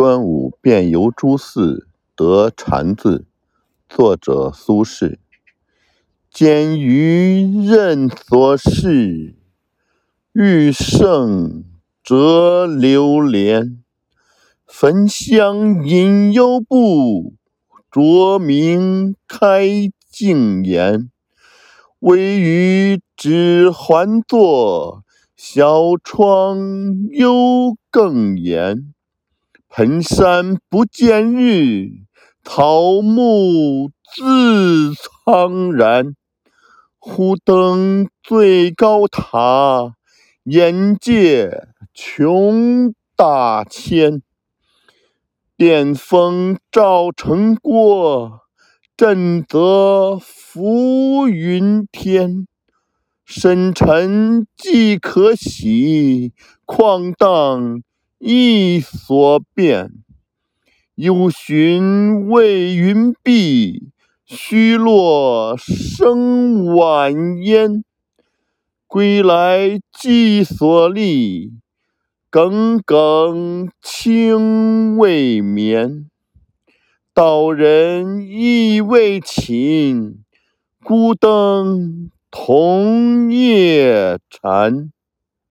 端午便游诸寺得禅字，作者苏轼。兼于任所事，欲胜则流连。焚香引幽步，酌茗开净颜。微雨止还作，小窗幽更严。蓬山不见日，桃木自苍然。忽登最高塔，眼界穷大千。电风照城郭，震泽浮云天。深沉既可喜，旷荡意所变。有寻未云蔽，虚落生晚烟。归来寄所立，耿耿清未眠。道人意未寝，孤灯同夜禅。